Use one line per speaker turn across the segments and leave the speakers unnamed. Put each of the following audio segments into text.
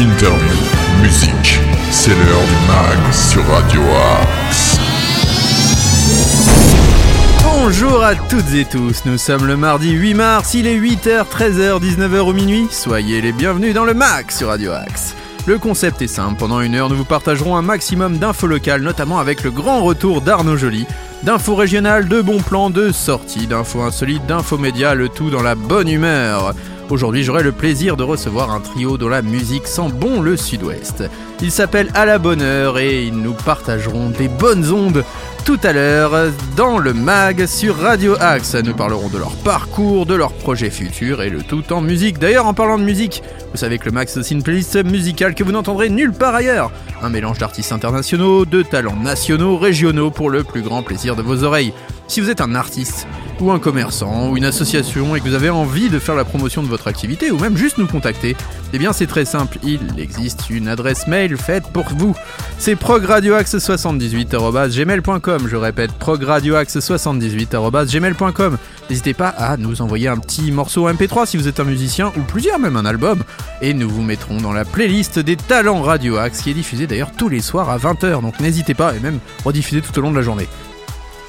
interview, musique. C'est l'heure du mag sur Radio Axe.
Bonjour à toutes et tous, nous sommes le mardi 8 mars, il est 8h, 13h, 19h au minuit. Soyez les bienvenus dans le MAX sur Radio Axe. Le concept est simple, pendant une heure nous vous partagerons un maximum d'infos locales, notamment avec le grand retour d'Arnaud Joly, d'infos régionales, de bons plans, de sorties, d'infos insolites, d'infos médias, le tout dans la bonne humeur. Aujourd'hui, j'aurai le plaisir de recevoir un trio dont la musique sent bon le sud-ouest. Ils s'appellent À la bonne heure et ils nous partageront des bonnes ondes tout à l'heure dans le mag sur Radio Axe. Nous parlerons de leur parcours, de leurs projets futurs et le tout en musique. D'ailleurs, en parlant de musique, vous savez que le mag c'est aussi une playlist musicale que vous n'entendrez nulle part ailleurs. Un mélange d'artistes internationaux, de talents nationaux, régionaux pour le plus grand plaisir de vos oreilles. Si vous êtes un artiste ou un commerçant ou une association et que vous avez envie de faire la promotion de votre activité ou même juste nous contacter, eh bien c'est très simple, il existe une adresse mail faite pour vous. C'est progradioaxe78@gmail.com. Je répète progradioaxe78@gmail.com. N'hésitez pas à nous envoyer un petit morceau MP3 si vous êtes un musicien ou plusieurs même un album et nous vous mettrons dans la playlist des talents Radio Axe qui est diffusée d'ailleurs tous les soirs à 20h. Donc n'hésitez pas et même rediffusée tout au long de la journée.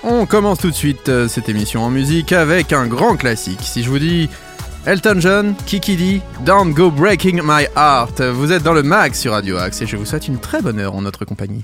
On commence tout de suite euh, cette émission en musique avec un grand classique. Si je vous dis Elton John, Kiki D, Don't Go Breaking My Heart, vous êtes dans le max sur Radio Axe et je vous souhaite une très bonne heure en notre compagnie.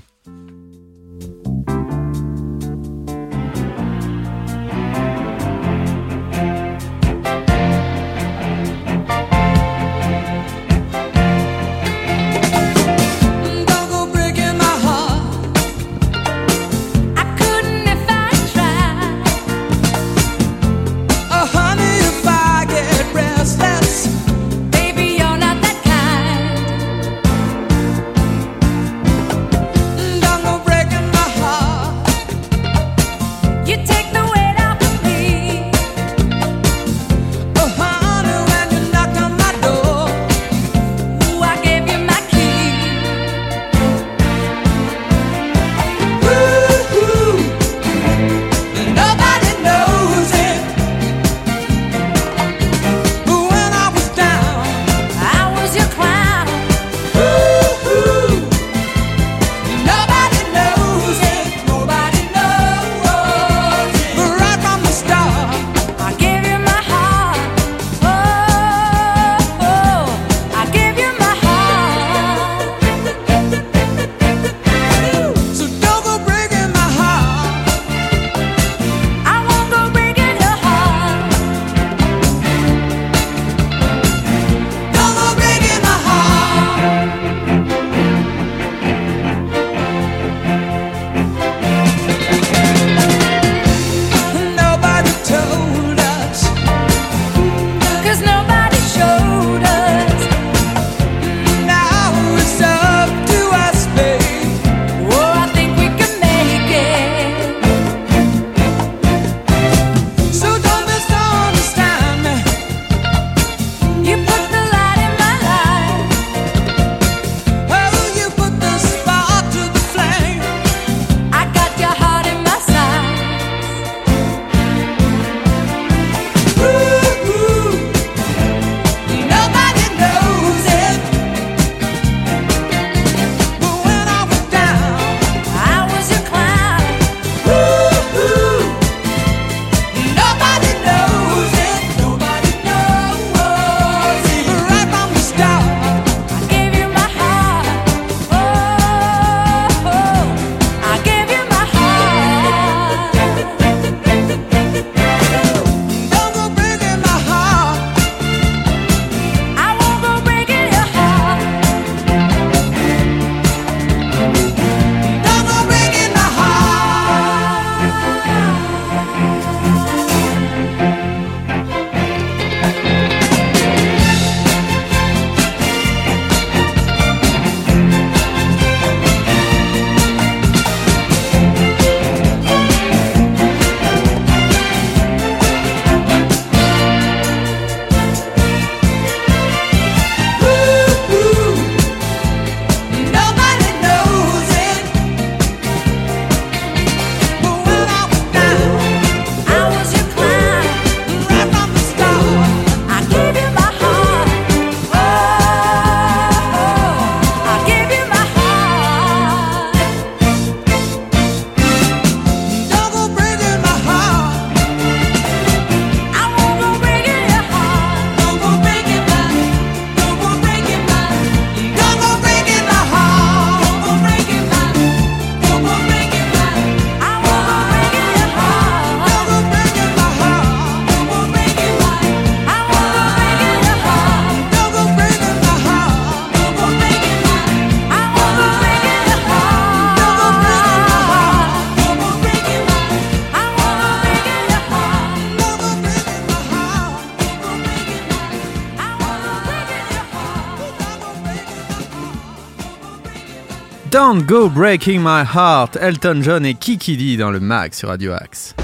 Don't Go Breaking My Heart,
Elton John et Kiki D dans le mag sur Radio Axe.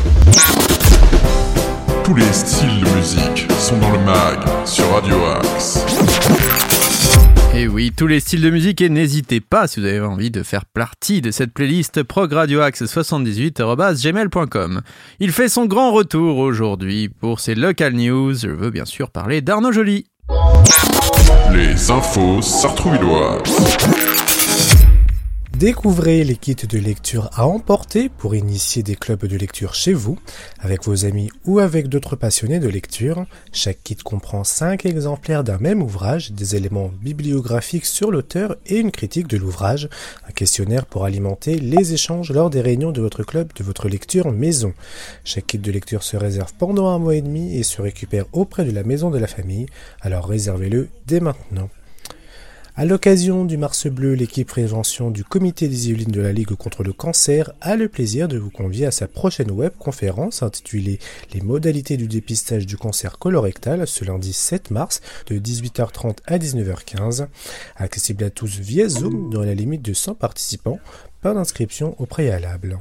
Tous les styles de musique sont dans le mag sur Radio Axe.
Et oui, tous les styles de musique et n'hésitez pas si vous avez envie de faire partie de cette playlist progradioaxe78.gmail.com. Il fait son grand retour aujourd'hui pour ses local news. Je veux bien sûr parler d'Arnaud Joly.
Les infos sartrouvilloises.
Découvrez les kits de lecture à emporter pour initier des clubs de lecture chez vous, avec vos amis ou avec d'autres passionnés de lecture. Chaque kit comprend 5 exemplaires d'un même ouvrage, des éléments bibliographiques sur l'auteur et une critique de l'ouvrage, un questionnaire pour alimenter les échanges lors des réunions de votre club de votre lecture maison. Chaque kit de lecture se réserve pendant un mois et demi et se récupère auprès de la maison de la famille, alors réservez-le dès maintenant. À l'occasion du Mars Bleu, l'équipe prévention du Comité des Yvelines de la Ligue contre le cancer a le plaisir de vous convier à sa prochaine web conférence intitulée Les modalités du dépistage du cancer colorectal ce lundi 7 mars de 18h30 à 19h15, accessible à tous via Zoom dans la limite de 100 participants, pas d'inscription au préalable.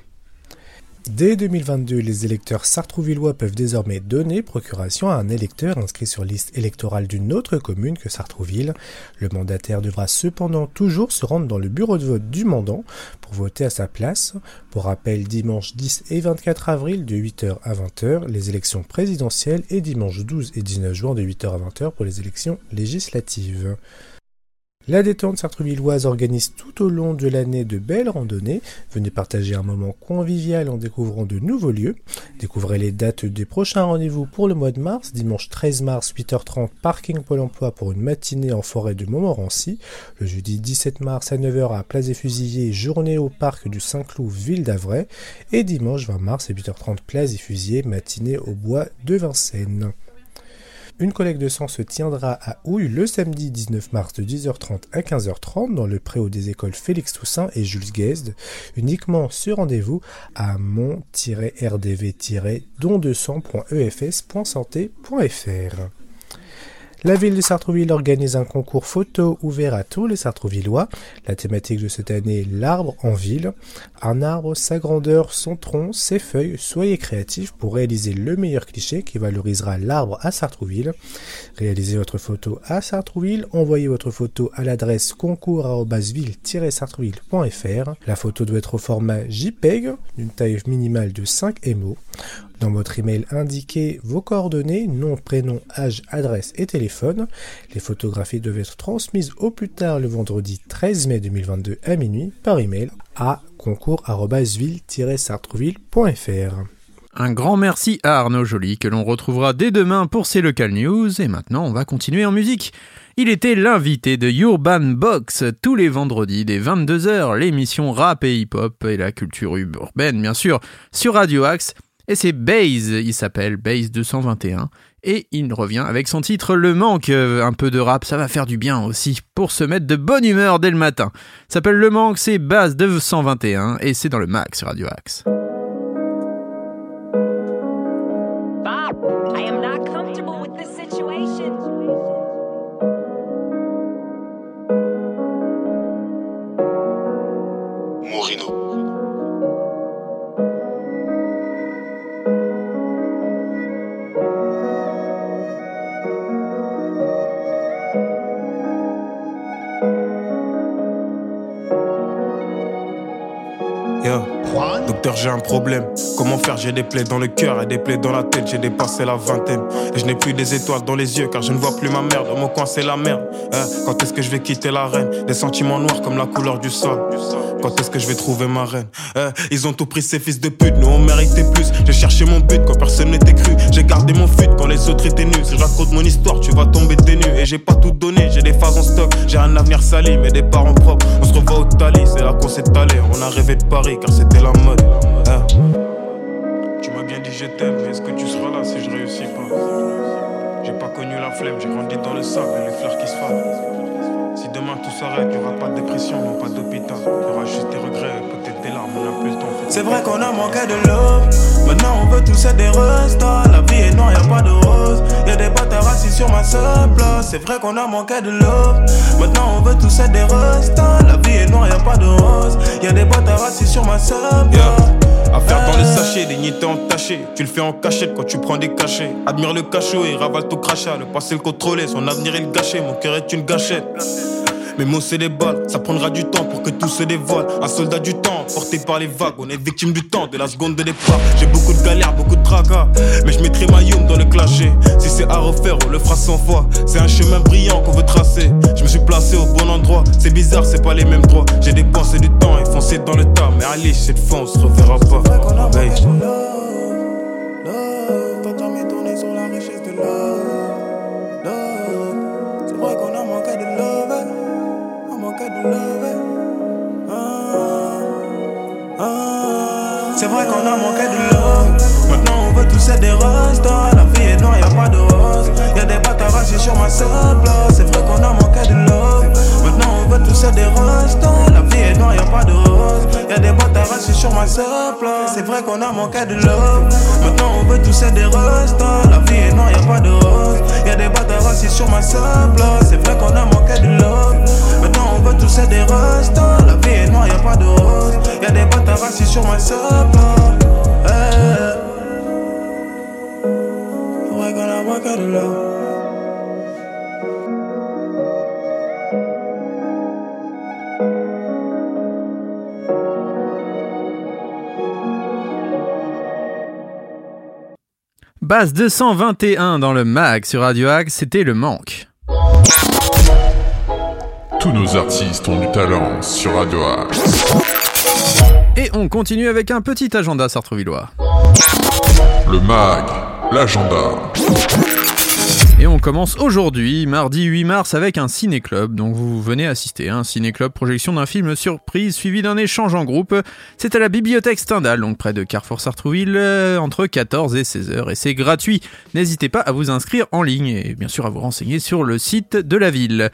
Dès 2022, les électeurs sartrouvillois peuvent désormais donner procuration à un électeur inscrit sur liste électorale d'une autre commune que Sartrouville. Le mandataire devra cependant toujours se rendre dans le bureau de vote du mandant pour voter à sa place. Pour rappel, dimanche 10 et 24 avril de 8h à 20h, les élections présidentielles et dimanche 12 et 19 juin de 8h à 20h pour les élections législatives. La détente sartrouvilloise organise tout au long de l'année de belles randonnées. Venez partager un moment convivial en découvrant de nouveaux lieux. Découvrez les dates des prochains rendez-vous pour le mois de mars. Dimanche 13 mars, 8h30, parking Pôle emploi pour une matinée en forêt de Montmorency. Le jeudi 17 mars à 9h à Place des Fusillés, journée au parc du Saint-Cloud, ville d'Avray. Et dimanche 20 mars à 8h30, Place des Fusillés, matinée au bois de Vincennes. Une collecte de sang se tiendra à Houille le samedi 19 mars de 10h30 à 15h30 dans le préau des écoles Félix Toussaint et Jules Guesde, uniquement sur rendez-vous à mon-rdv-don200.efs.santé.fr. La ville de Sartrouville organise un concours photo ouvert à tous les Sartrouvillois. La thématique de cette année l'arbre en ville. Un arbre, sa grandeur, son tronc, ses feuilles. Soyez créatifs pour réaliser le meilleur cliché qui valorisera l'arbre à Sartrouville. Réalisez votre photo à Sartrouville. Envoyez votre photo à l'adresse concours-ville-sartrouville.fr. La photo doit être au format JPEG d'une taille minimale de 5 MO. Dans votre email, indiquez vos coordonnées, nom, prénom, âge, adresse et téléphone. Les photographies doivent être transmises au plus tard le vendredi 13 mai 2022 à minuit par email à concours-ville-sartreville.fr.
Un grand merci à Arnaud Joly que l'on retrouvera dès demain pour ses local news et maintenant on va continuer en musique. Il était l'invité de Urban Box tous les vendredis dès 22h, l'émission rap et hip-hop et la culture urbaine bien sûr sur Radio Axe et c'est Baze, il s'appelle Baze 221 et il revient avec son titre Le Manque, Euh, un peu de rap ça va faire du bien aussi pour se mettre de bonne humeur dès le matin. S'appelle Le Manque, c'est Base 221 et c'est dans le max Radio Axe.
Problème. Comment faire? J'ai des plaies dans le cœur et des plaies dans la tête. J'ai dépassé la vingtaine. Et je n'ai plus des étoiles dans les yeux car je ne vois plus ma mère. Dans mon coin, c'est la merde. Hein, quand est-ce que je vais quitter la reine? Des sentiments noirs comme la couleur du sol. Quand est-ce que je vais trouver ma reine? Hein, Ils ont tout pris ces fils de pute. Nous, on méritait plus. J'ai cherché mon but quand personne n'était cru. J'ai gardé mon fuite quand les autres étaient nus. Si je raconte mon histoire, tu vas tomber des. Et j'ai pas tout donné. J'ai des phases en stock. J'ai un avenir sali, mais des parents propres. On se revoit au Tali. C'est là qu'on s'est allé. On a rêvé de Paris car c'était la mode. Hein. Tu m'as bien dit je t'aime, mais est-ce que tu seras là si je réussis pas? J'ai pas connu la flemme, j'ai grandi dans le sable et les fleurs qui se fanent. Si demain tout s'arrête, y aura pas de dépression, non pas d'hôpital. Y aura juste des regrets, peut-être des larmes, on plus le temps.
C'est vrai qu'on a manqué de love. Maintenant on veut tous être des restas. La vie est noire, y a pas de rose. Y a des
bâtards assis sur ma seule place. C'est vrai qu'on a manqué de love. Maintenant on veut tous être des restants. La vie est noire, y a pas de rose. Y a des bâtards assis sur ma seule place. Affaire dans le sachet, dignité entachée. Tu le fais en cachette quand tu prends des cachets. Admire le cachot et ravale tout crachat. Le passé le contrôler, son avenir est le gâché. Mon cœur est une gâchette. Mes mots c'est des balles, ça prendra du temps pour que tout se dévoile. Un soldat du temps, porté par les vagues, on est victime du temps, de la seconde de départ. J'ai beaucoup de galères, beaucoup de tracas, mais je mettrai ma youm dans le clasher. Si c'est à refaire, on le fera 100 fois. C'est un chemin brillant qu'on veut tracer. Je me suis placé au bon endroit, c'est bizarre, c'est pas les mêmes droits. J'ai dépensé du temps et foncé dans le tas, mais allez, cette fois on se reverra pas. Qu'on a manqué de love. Maintenant on veut tous être des restants. La vie est noire, y'a pas de rose. Y'a des bâtards sur ma place. C'est vrai qu'on a manqué de love. Maintenant on veut tous être des restants. La vie est noire, y'a pas de rose. Y'a des bâtards sur ma place. C'est vrai qu'on a manqué de love. Maintenant on veut tous être des restants. La vie est noire, y'a pas de rose. Y'a des bâtards sur ma place. C'est vrai qu'on a manqué de love. Maintenant on veut tous être des restants. La vie est noire, y'a pas de rose. Y'a des bâtards sur ma seule Love.
Base 221 dans le mag sur Radio Axe, c'était le manque.
Tous nos artistes ont du talent sur Radio Axe.
Et on continue avec un petit agenda sartrouvillois.
Le mag, l'agenda.
Et on commence aujourd'hui, mardi 8 mars, avec un ciné-club dont vous venez assister. Un ciné-club projection d'un film surprise suivi d'un échange en groupe. C'est à la bibliothèque Stendhal, donc près de Carrefour Sartrouville, euh, entre 14 et 16 heures. Et c'est gratuit. N'hésitez pas à vous inscrire en ligne et bien sûr à vous renseigner sur le site de la ville.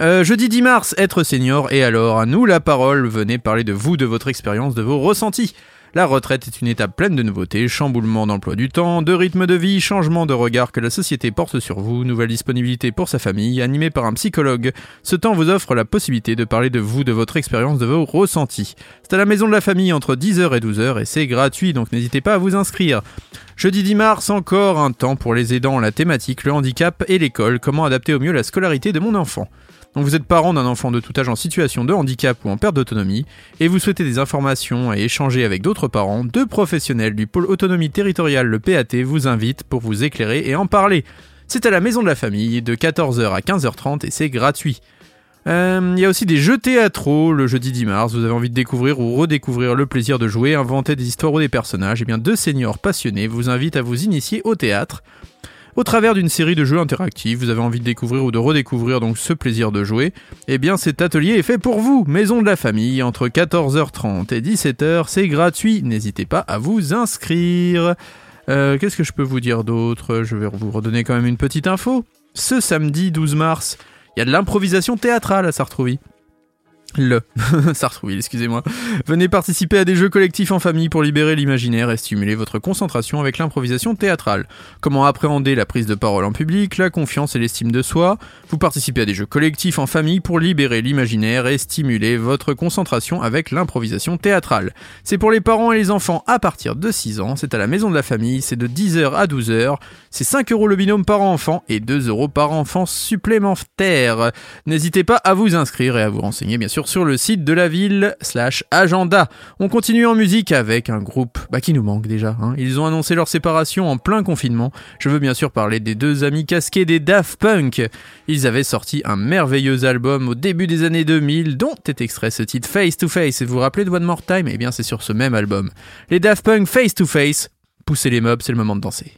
Euh, jeudi 10 mars, être senior et alors à nous la parole. Venez parler de vous, de votre expérience, de vos ressentis. La retraite est une étape pleine de nouveautés, chamboulement d'emploi du temps, de rythme de vie, changement de regard que la société porte sur vous, nouvelle disponibilité pour sa famille, animé par un psychologue. Ce temps vous offre la possibilité de parler de vous, de votre expérience, de vos ressentis. C'est à la maison de la famille entre 10h et 12h et c'est gratuit, donc n'hésitez pas à vous inscrire. Jeudi 10 mars, encore un temps pour les aidants, la thématique, le handicap et l'école, comment adapter au mieux la scolarité de mon enfant? Donc vous êtes parent d'un enfant de tout âge en situation de handicap ou en perte d'autonomie, et vous souhaitez des informations et échanger avec d'autres parents, deux professionnels du pôle autonomie territoriale, le PAT, vous invitent pour vous éclairer et en parler. C'est à la maison de la famille, de 14h à 15h30 et c'est gratuit. Euh, Il y a aussi des jeux théâtraux le jeudi 10 mars. Vous avez envie de découvrir ou redécouvrir le plaisir de jouer, inventer des histoires ou des personnages. Et bien deux seniors passionnés vous invitent à vous initier au théâtre. Au travers d'une série de jeux interactifs, vous avez envie de découvrir ou de redécouvrir donc ce plaisir de jouer, eh bien cet atelier est fait pour vous, Maison de la Famille, entre 14h30 et 17h, c'est gratuit, n'hésitez pas à vous inscrire. Euh, Qu'est-ce que je peux vous dire d'autre? Je vais vous redonner quand même une petite info. Ce samedi 12 mars, il y a de l'improvisation théâtrale à Sartrouville. Le Sartrouville, excusez-moi. Venez participer à des jeux collectifs en famille pour libérer l'imaginaire et stimuler votre concentration avec l'improvisation théâtrale. Comment appréhender la prise de parole en public, la confiance et l'estime de soi? Vous participez à des jeux collectifs en famille pour libérer l'imaginaire et stimuler votre concentration avec l'improvisation théâtrale. C'est pour les parents et les enfants à partir de 6 ans. C'est à la maison de la famille. C'est de 10h à 12h. C'est 5 euros le binôme par enfant et 2 euros par enfant supplémentaire. N'hésitez pas à vous inscrire et à vous renseigner bien sûr sur le site de la ville slash agenda. On continue en musique avec un groupe bah, qui nous manque déjà. hein. Ils ont annoncé leur séparation en plein confinement. Je veux bien sûr parler des deux amis casqués des Daft Punk. Ils avaient sorti un merveilleux album au début des années 2000 dont est extrait ce titre Face to Face. Et vous vous rappelez de One More Time? Eh bien c'est sur ce même album. Les Daft Punk Face to Face. Poussez les meubles, c'est le moment de danser.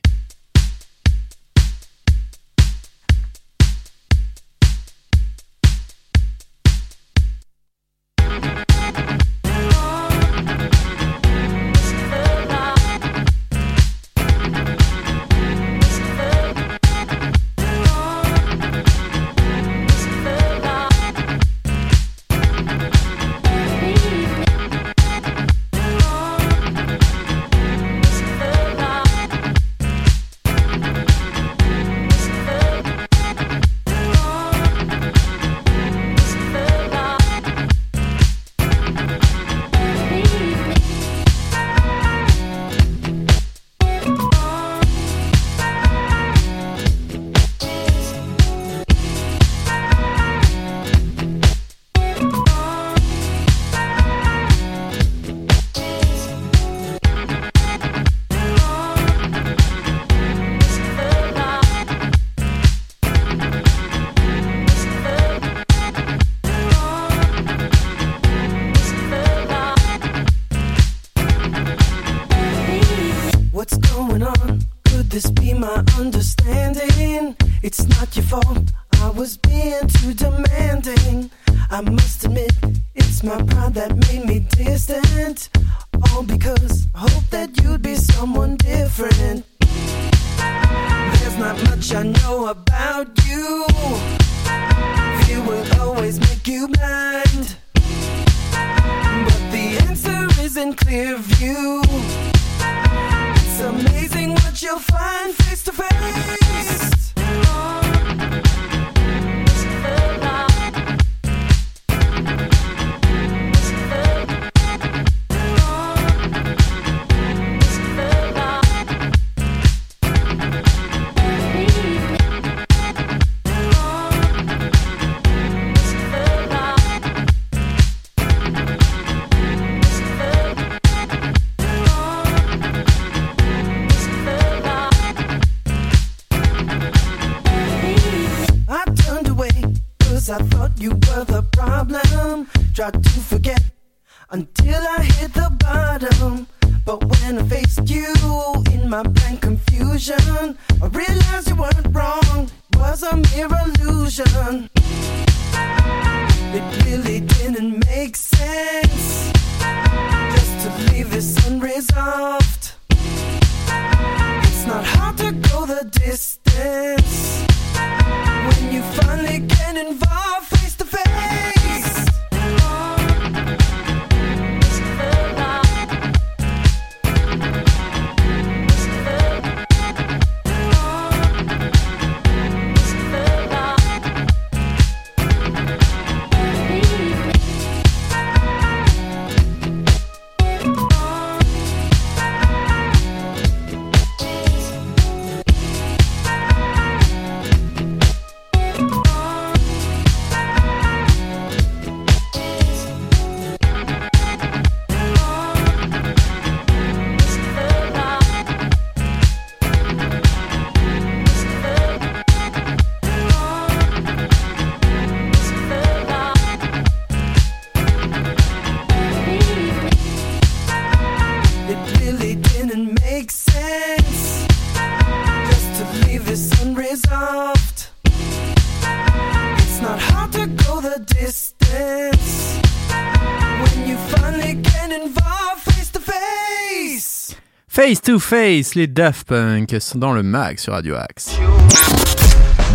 Face. To Face,
les Daft Punk sont dans le mag sur Radio Axe.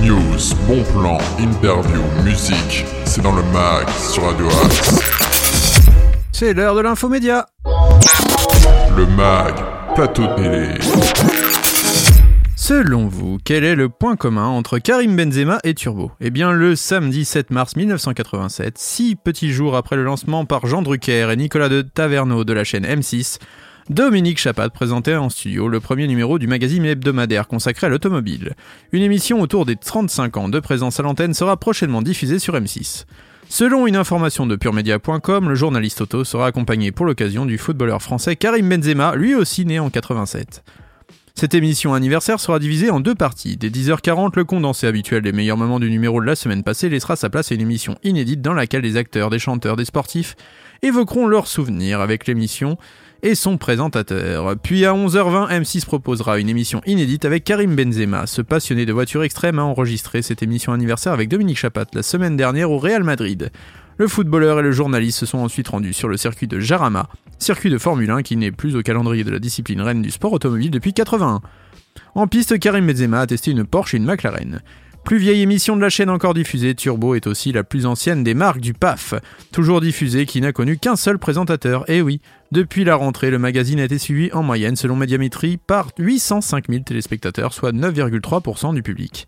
News, bon plan, interview, musique, c'est dans le mag sur Radio Axe.
C'est l'heure de l'infomédia.
Le mag, plateau télé.
Selon vous, quel est le point commun entre Karim Benzema et Turbo? Eh bien, le samedi 7 mars 1987, six petits jours après le lancement par Jean Drucker et Nicolas de Taverneau de la chaîne M6, Dominique Chapat présentait en studio le premier numéro du magazine hebdomadaire consacré à l'automobile. Une émission autour des 35 ans de présence à l'antenne sera prochainement diffusée sur M6. Selon une information de puremedia.com, le journaliste auto sera accompagné pour l'occasion du footballeur français Karim Benzema, lui aussi né en 87. Cette émission anniversaire sera divisée en deux parties. Dès 10h40, le condensé habituel des meilleurs moments du numéro de la semaine passée laissera sa place à une émission inédite dans laquelle des acteurs, des chanteurs, des sportifs évoqueront leurs souvenirs avec l'émission et son présentateur. Puis à 11h20, M6 proposera une émission inédite avec Karim Benzema. Ce passionné de voitures extrêmes a enregistré cette émission anniversaire avec Dominique Chapat la semaine dernière au Real Madrid. Le footballeur et le journaliste se sont ensuite rendus sur le circuit de Jarama, circuit de Formule 1 qui n'est plus au calendrier de la discipline reine du sport automobile depuis 81. En piste, Karim Benzema a testé une Porsche et une McLaren. Plus vieille émission de la chaîne encore diffusée, Turbo est aussi la plus ancienne des marques du PAF, toujours diffusée qui n'a connu qu'un seul présentateur. Et oui, depuis la rentrée, le magazine a été suivi en moyenne, selon Médiamétrie, par 805 000 téléspectateurs, soit 9,3% du public.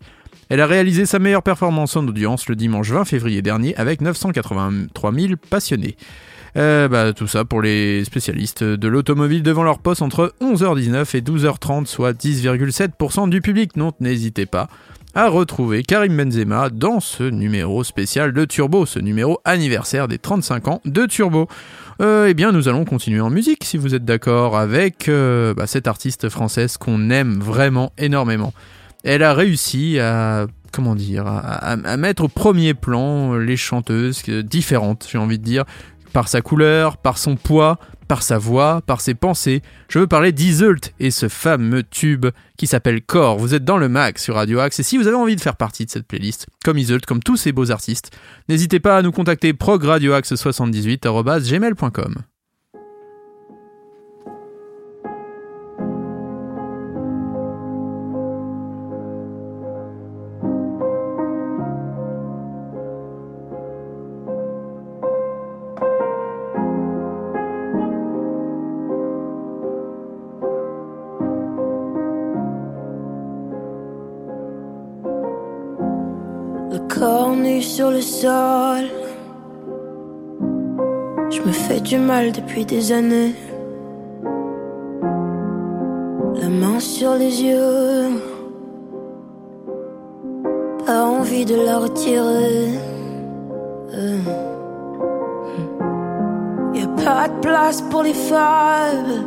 Elle a réalisé sa meilleure performance en audience le dimanche 20 février dernier avec 983 000 passionnés. Euh, bah, tout ça pour les spécialistes de l'automobile devant leur poste entre 11h19 et 12h30, soit 10,7% du public. Donc n'hésitez pas à retrouver Karim Benzema dans ce numéro spécial de Turbo, ce numéro anniversaire des 35 ans de Turbo. Euh, eh bien, nous allons continuer en musique, si vous êtes d'accord, avec euh, bah, cette artiste française qu'on aime vraiment énormément. Elle a réussi à, comment dire, à, mettre au premier plan les chanteuses différentes, j'ai envie de dire, par sa couleur, par son poids, par sa voix, par ses pensées. Je veux parler d'Iseult et ce fameux tube qui s'appelle Core. Vous êtes dans le mag sur Radio Axe et si vous avez envie de faire partie de cette playlist, comme Iseult, comme tous ces beaux artistes, n'hésitez pas à nous contacter progradioaxe78.gmail.com.
sur le sol. Je me fais du mal depuis des années. La main sur les yeux. Pas envie de la retirer. Euh. Y a pas de place pour les femmes.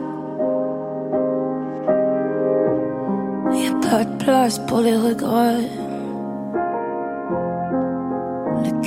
Y a pas de place pour les regrets.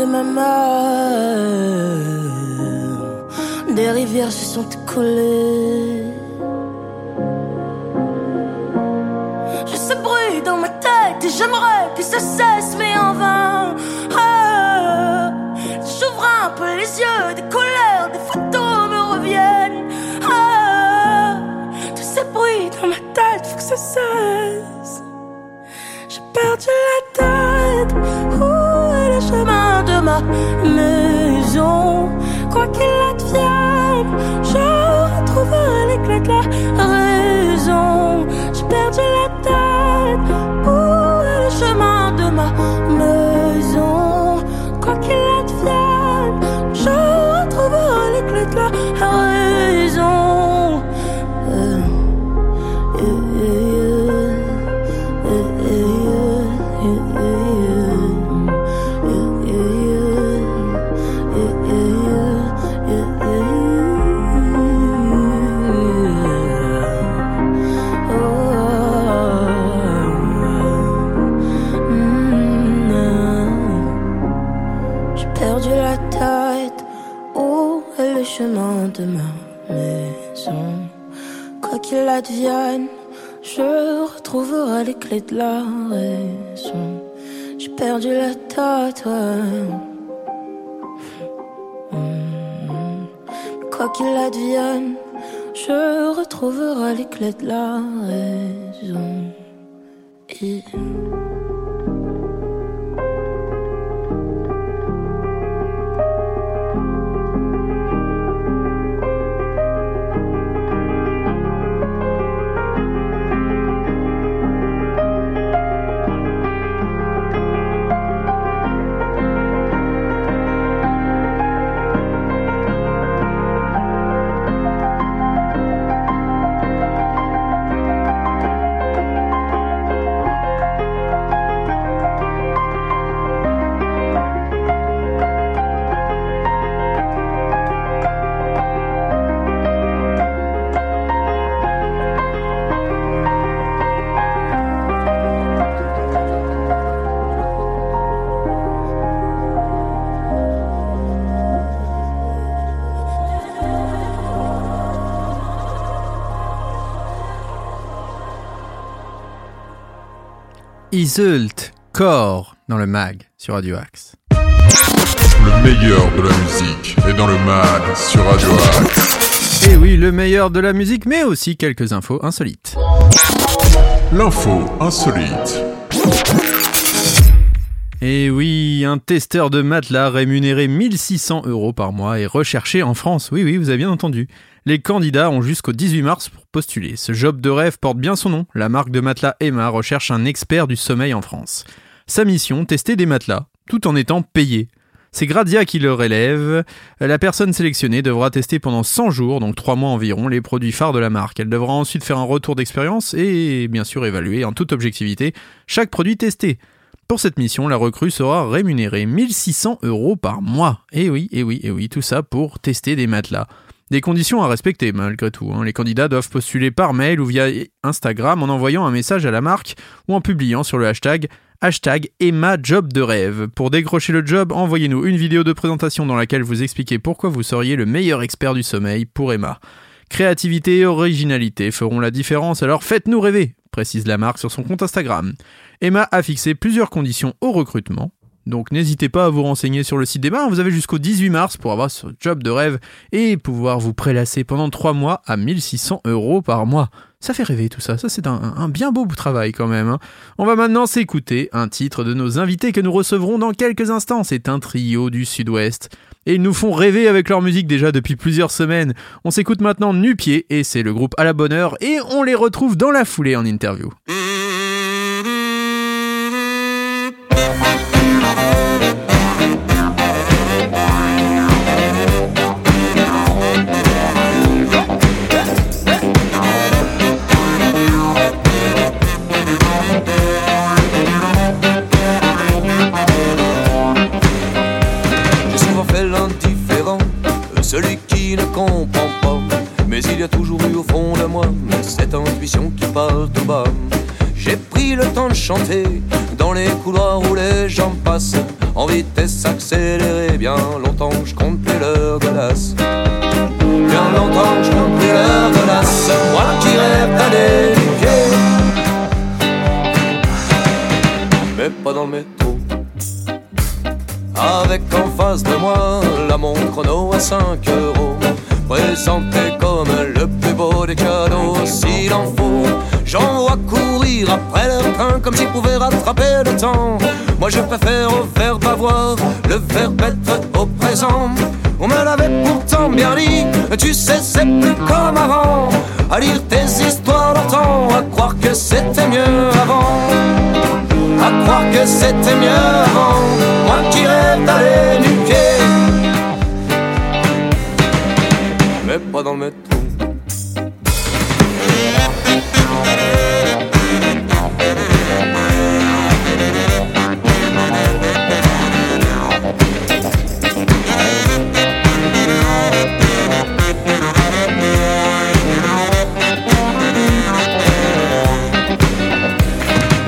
de ma mère, des rivières se sont écoulées. Je sais bruit dans ma tête et j'aimerais que ça cesse, mais en vain. Ah, J'ouvre un peu les yeux, de ma maison? Quoi qu'il advienne, je retrouverai clés de la raison. J'ai perdu la Quoi qu'il advienne, je retrouverai les clés de la raison. J'ai perdu la tête. Quoi qu'il advienne, je retrouverai les clés de la raison.
Isult, Core, dans le mag sur Radio Axe.
Le meilleur de la musique est dans le mag sur Radio Axe.
Et oui, le meilleur de la musique, mais aussi quelques infos insolites.
L'info insolite.
Et oui, un testeur de matelas rémunéré 1600 euros par mois est recherché en France. Oui, oui, vous avez bien entendu. Les candidats ont jusqu'au 18 mars pour postuler. Ce job de rêve porte bien son nom. La marque de matelas Emma recherche un expert du sommeil en France. Sa mission, tester des matelas, tout en étant payé. C'est Gradia qui le relève. La personne sélectionnée devra tester pendant 100 jours, donc 3 mois environ, les produits phares de la marque. Elle devra ensuite faire un retour d'expérience et bien sûr évaluer en toute objectivité chaque produit testé. Pour cette mission, la recrue sera rémunérée 1600 euros par mois. Et oui, et oui, et oui, tout ça pour tester des matelas. Des conditions à respecter malgré tout. hein. Les candidats doivent postuler par mail ou via Instagram en envoyant un message à la marque ou en publiant sur le hashtag hashtag Emma Job de rêve. Pour décrocher le job, envoyez-nous une vidéo de présentation dans laquelle vous expliquez pourquoi vous seriez le meilleur expert du sommeil pour Emma. Créativité et originalité feront la différence, alors faites-nous rêver, précise la marque sur son compte Instagram. Emma a fixé plusieurs conditions au recrutement. Donc n'hésitez pas à vous renseigner sur le site d'Emma, vous avez jusqu'au 18 mars pour avoir ce job de rêve et pouvoir vous prélasser pendant 3 mois à 1600 euros par mois. Ça fait rêver tout ça, ça c'est un, bien beau travail quand même. hein. On va maintenant s'écouter un titre de nos invités que nous recevrons dans quelques instants. C'est un trio du sud-ouest. Et ils nous font rêver avec leur musique déjà depuis plusieurs semaines. On s'écoute maintenant Nu-Pied et c'est le groupe à la bonne heure et on les retrouve dans la foulée en interview.
J'ai J'ai pris le temps de chanter dans les couloirs où les gens passent en vitesse accélérée. Bien longtemps, je compte plus l'heure l'as. Bien longtemps, je compte plus l'heure l'as. Moi qui rêve d'aller du pied, mais pas dans le métro. Avec en face de moi la montre chrono à 5 euros Présenté comme le plus beau des cadeaux S'il en faut, j'en vois courir après le train Comme s'il pouvait rattraper le temps. Moi je préfère au verbe avoir Le verbe être au présent. On me l'avait pourtant bien dit Tu sais c'est plus comme avant. À lire tes histoires d'antan À croire que c'était mieux avant. À croire que c'était mieux avant. Moi qui rêve d'aller pas dans le métro.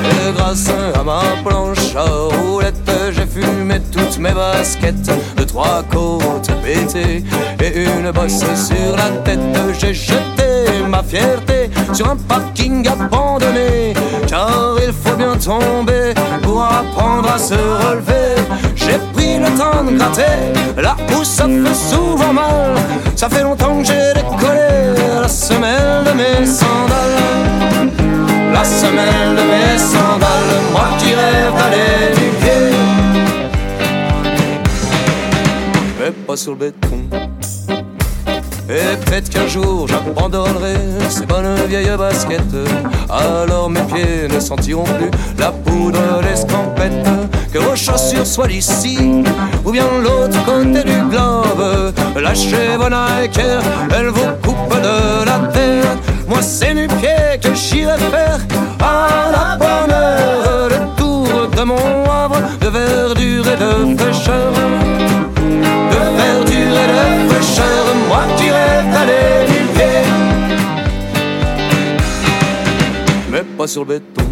Et grâce à ma planche à roulettes, j'ai fumé toutes mes baskets de trois côtes pétées et une bosse sur la tête. J'ai jeté ma fierté sur un parking abandonné, car il faut bien tomber pour apprendre à se relever. J'ai pris le temps de gratter là où ça fait souvent mal. Ça fait longtemps que j'ai décollé la semelle de mes sandales la semelle de mes sandales, moi qui rêve d'aller du pied, mais pas sur le béton. Et peut-être qu'un jour j'abandonnerai ces bonnes vieilles baskets. Alors mes pieds ne sentiront plus la poudre l'escampette. Que vos chaussures soient d'ici ou bien l'autre côté du globe. Lâchez vos Nike, elles vous coupent de la terre. Moi c'est nu pied que j'irai faire à la bonne heure. Le tour de mon havre de verdure et de fraîcheur et de fraîcheur, moi qui rêve d'aller du pied, mais pas sur le béton.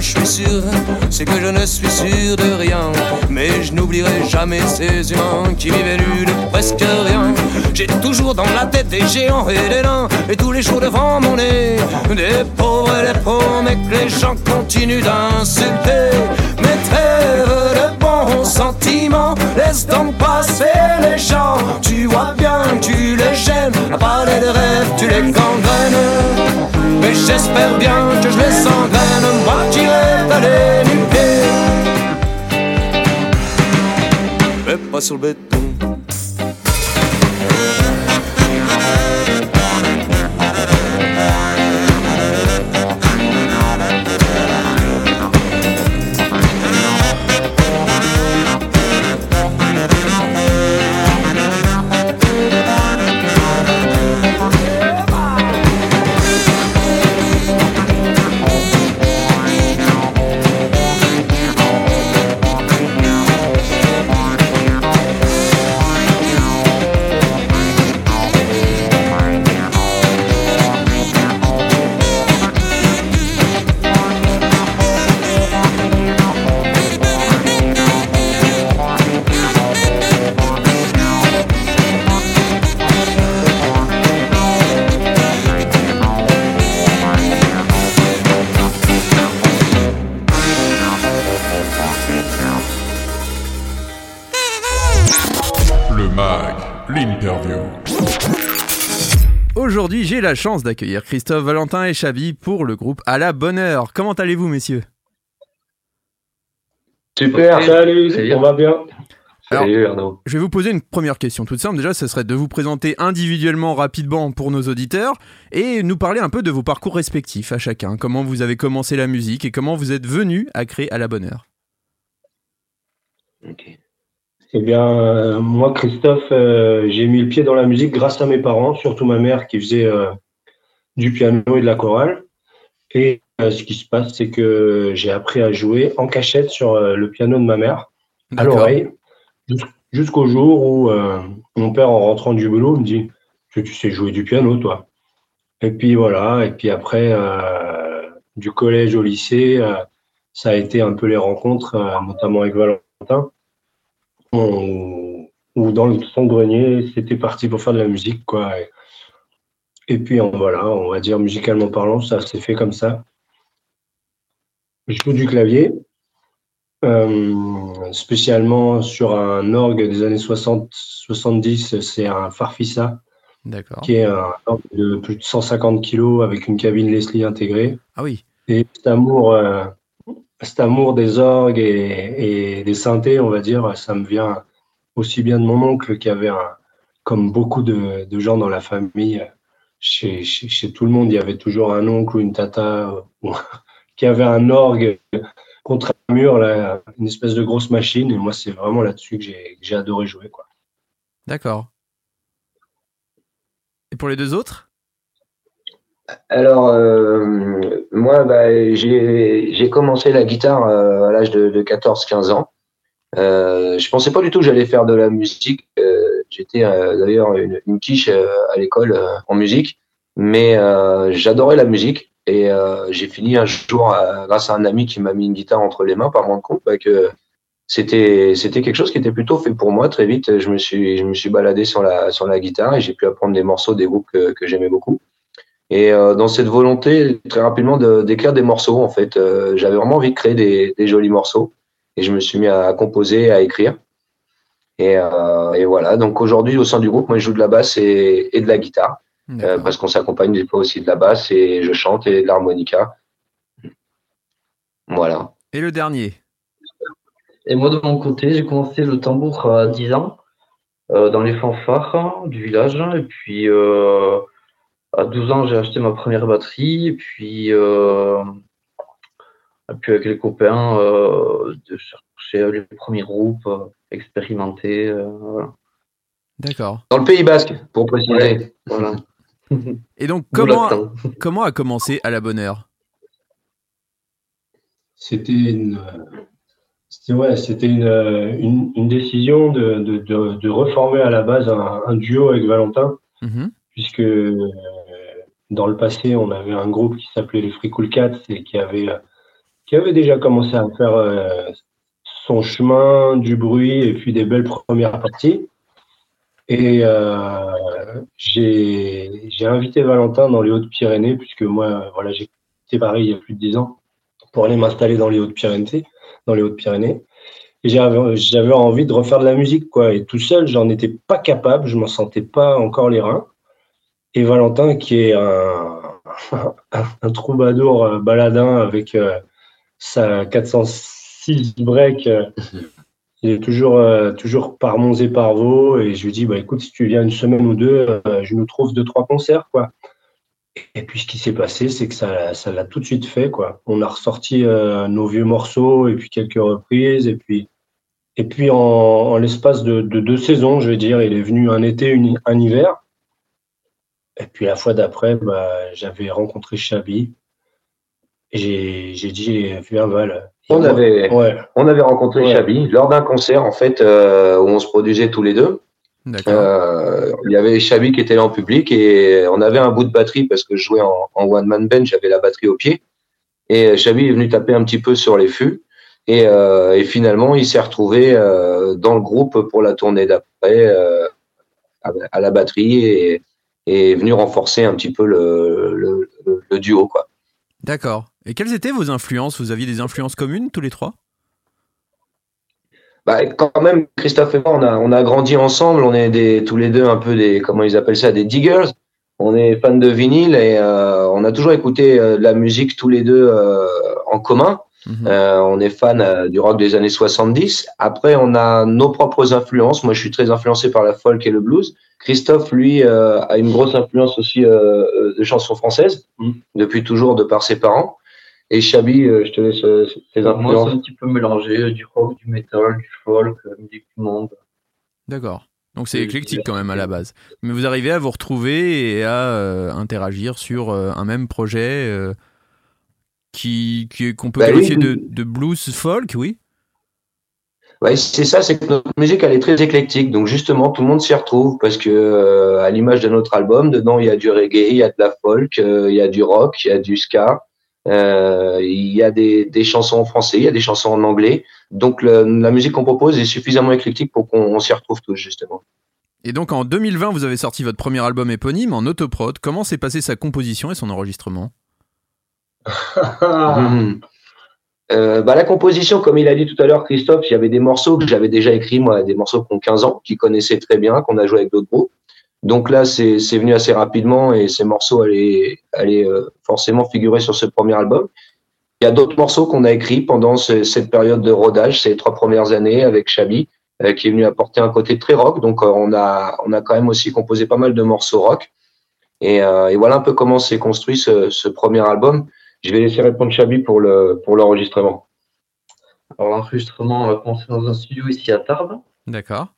Je suis sûr, c'est que je ne suis sûr de rien. Mais je n'oublierai jamais ces humains qui vivaient nus de presque rien. J'ai toujours dans la tête des géants et des nains, et tous les jours devant mon nez, des pauvres et des pauvres, mais que les gens continuent d'insulter. Mes trêves de bons sentiments, laisse donc passer les gens. Tu vois bien que tu les gênes, à parler de rêves, tu les gangrènes. Mais j'espère bien que je les engraine, moi qui rêve d'aller nulle Mais pas sur le béton.
Aujourd'hui, j'ai la chance d'accueillir Christophe, Valentin et Chabi pour le groupe À la bonne heure. Comment allez-vous, messieurs?
Super, salut, on va bien.
Alors,
Salut Arnaud.
Je vais vous poser une première question toute simple. Déjà, ce serait de vous présenter individuellement, rapidement pour nos auditeurs et nous parler un peu de vos parcours respectifs à chacun. Comment vous avez commencé la musique et comment vous êtes venu à créer À la bonne heure?
Eh bien, euh, moi, Christophe, euh, j'ai mis le pied dans la musique grâce à mes parents, surtout ma mère qui faisait euh, du piano et de la chorale. Et euh, ce qui se passe, c'est que j'ai appris à jouer en cachette sur euh, le piano de ma mère, à l'oreille, jus- jusqu'au jour où euh, mon père, en rentrant du boulot, me dit Tu, tu sais jouer du piano, toi Et puis voilà, et puis après, euh, du collège au lycée, euh, ça a été un peu les rencontres, euh, notamment avec Valentin on- ou dans le son grenier, c'était parti pour faire de la musique, quoi. Et, et puis on- voilà, on va dire musicalement parlant, ça s'est fait comme ça. Je joue du clavier, euh, spécialement sur un orgue des années 60-70, c'est un Farfisa,
D'accord.
qui est un orgue de plus de 150 kilos avec une cabine Leslie intégrée.
Ah oui.
Et cet amour, euh, cet amour des orgues et, des synthés, on va dire, ça me vient aussi bien de mon oncle qui avait comme beaucoup de, gens dans la famille, chez, tout le monde, il y avait toujours un oncle ou une tata qui avait un orgue contre un mur, là, une espèce de grosse machine. Et moi, c'est vraiment là-dessus que j'ai adoré jouer.
D'accord. Et pour les deux autres?
Alors, euh, moi, bah, j'ai commencé la guitare euh, à l'âge de, de 14-15 ans. Euh, je pensais pas du tout que j'allais faire de la musique. Euh, J'étais d'ailleurs une, une quiche à l'école en musique, mais j'adorais la musique et j'ai fini un jour, grâce à un ami qui m'a mis une guitare entre les mains, par mon compte, bah, que c'était c'était quelque chose qui était plutôt fait pour moi. Très vite, je me suis je me suis baladé sur la sur la guitare et j'ai pu apprendre des morceaux des groupes que j'aimais beaucoup. Et euh, dans cette volonté, très rapidement, de- d'écrire des morceaux, en fait, euh, j'avais vraiment envie de créer des, des jolis morceaux. Et je me suis mis à composer, à écrire. Et, euh, et voilà. Donc aujourd'hui, au sein du groupe, moi, je joue de la basse et, et de la guitare, euh, parce qu'on s'accompagne des fois aussi de la basse et je chante et de l'harmonica. Voilà.
Et le dernier?
Et moi, de mon côté, j'ai commencé le tambour à 10 ans, euh, dans les fanfares du village. Et puis, euh, à 12 ans, j'ai acheté ma première batterie. Et puis, euh, et puis avec les copains, euh, de chercher les premiers groupes, euh, expérimenter. euh, voilà.
D'accord.
Dans le Pays Basque, pour préciser.
voilà.
Et donc, comment, a commencé À la bonne heure?
C'était une, c'était ouais, c'était une, une, une décision de, de, de, de reformer à la base un, un duo avec Valentin,
Mhm.
puisque euh, dans le passé, on avait un groupe qui s'appelait les Free Cool Cats et qui avait, qui avait déjà commencé à faire euh, son chemin, du bruit et puis des belles premières parties. Et euh, j'ai invité Valentin dans les Hautes-Pyrénées, puisque moi, voilà, j'ai quitté Paris il y a plus de dix ans pour aller m'installer dans les Hautes-Pyrénées. Dans les Hautes-Pyrénées. J'avais envie de refaire de la musique, quoi. Et tout seul, j'en étais pas capable, je m'en sentais pas encore les reins. Et Valentin, qui est un, un troubadour euh, baladin avec euh, sa 406 break, euh, il est toujours, toujours par Mons et par Vaux. Et je lui dis, bah, écoute, si tu viens une semaine ou deux, je nous trouve deux, trois concerts, quoi. Et puis ce qui s'est passé, c'est que ça, ça l'a tout de suite fait, quoi. On a ressorti nos vieux morceaux et puis quelques reprises. Et puis, et puis en, l'espace de, deux saisons, je vais dire, il est venu un été, un hiver. Et puis la fois d'après, bah, j'avais rencontré Chabi. J'ai dit, viens Val.
On avait, on avait rencontré Chabi lors d'un concert en fait euh, où on se produisait tous les deux. Euh, il y avait Chabi qui était là en public et on avait un bout de batterie parce que je jouais en, one man band, j'avais la batterie au pied. Et Chabi est venu taper un petit peu sur les fûts. Et, euh, et finalement, il s'est retrouvé dans le groupe pour la tournée d'après à la batterie et, et venu renforcer un petit peu le, le, duo. quoi.
D'accord. Et quelles étaient vos influences? Vous aviez des influences communes tous les trois?
Bah, quand même, Christophe et moi, on a, on a grandi ensemble. On est des, tous les deux un peu des, comment ils appellent ça, des diggers. On est fans de vinyle et euh, on a toujours écouté euh, de la musique tous les deux euh, en commun. Mhm. on est fan du rock des années 70. Après, on a nos propres influences. Moi, je suis très influencé par la folk et le blues. Christophe, lui, euh, a une grosse influence aussi euh, euh, de chansons françaises, mm. depuis toujours, de par ses parents. Et Chabi, je te laisse tes influences.
Moi, c'est un petit peu mélangé, du rock, du metal, du folk, musique du monde.
D'accord. Donc c'est éclectique quand même à la base. Mais vous arrivez à vous retrouver et à interagir sur un même projet qui qu'on peut bah qualifier de, de blues folk, oui.
Ouais, c'est ça, c'est que notre musique elle est très éclectique, donc justement tout le monde s'y retrouve parce que euh, à l'image de notre album, dedans il y a du reggae, il y a de la folk, euh, il y a du rock, il y a du ska, euh, il y a des, des, chansons en français, il y a des chansons en anglais, donc la musique qu'on propose est suffisamment éclectique pour qu'on s'y retrouve tous justement.
Et donc en 2020, vous avez sorti votre premier album éponyme en autoprod. Comment s'est passée sa composition et son enregistrement?
Euh, bah, la composition, comme il a dit tout à l'heure, Christophe, il y avait des morceaux que j'avais déjà écrits, moi, des morceaux qui ont 15 ans, qui connaissaient très bien, qu'on a joué avec d'autres groupes. Donc là, c'est venu assez rapidement et ces morceaux allaient, allaient euh, forcément figurer sur ce premier album. Il y a d'autres morceaux qu'on a écrits pendant ce, cette période de rodage, ces trois premières années avec Chabi, euh, qui est venu apporter un côté très rock. Donc on a, on a quand même aussi composé pas mal de morceaux rock. Et, voilà un peu comment s'est construit ce premier album. Je vais laisser répondre Chabi pour le pour l'enregistrement.
Alors l'enregistrement, on va commencer dans un studio ici à Tarbes.
D'accord.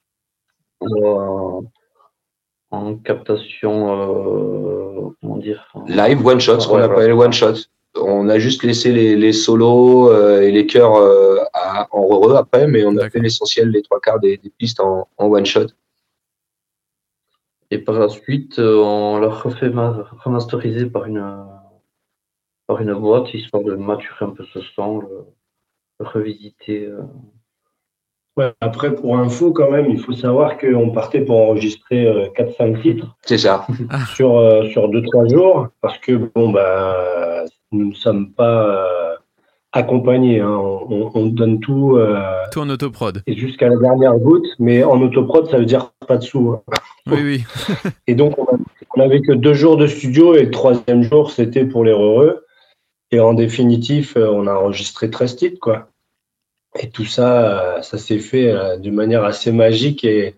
en captation, euh, comment dire
Live, one shot, ce qu'on appelle one shot. On a juste laissé les, les solos euh, et les chœurs euh, en heureux après, mais on a fait l'essentiel, les trois quarts des, des pistes en, en, one shot.
Et par la suite, on l'a refait remasterisé par une une boîte, histoire de maturer un peu ce son, le, revisiter. Euh.
Ouais, après, pour info, quand même, il faut savoir qu'on partait pour enregistrer 4-5 euh, titres.
C'est ça.
sur, euh, sur 2-3 jours, parce que, bon, bah, nous ne sommes pas accompagnés. Hein. On, donne tout.
tout en autoprod.
Et jusqu'à la dernière goutte, mais en autoprod, ça veut dire pas de sous. Hein.
Oui, oui.
et donc, on n'avait que deux jours de studio et le troisième jour, c'était pour les heureux. Et en définitif, euh, on a enregistré 13 titres, quoi. Et tout ça, euh, ça s'est fait euh, d'une manière assez magique et,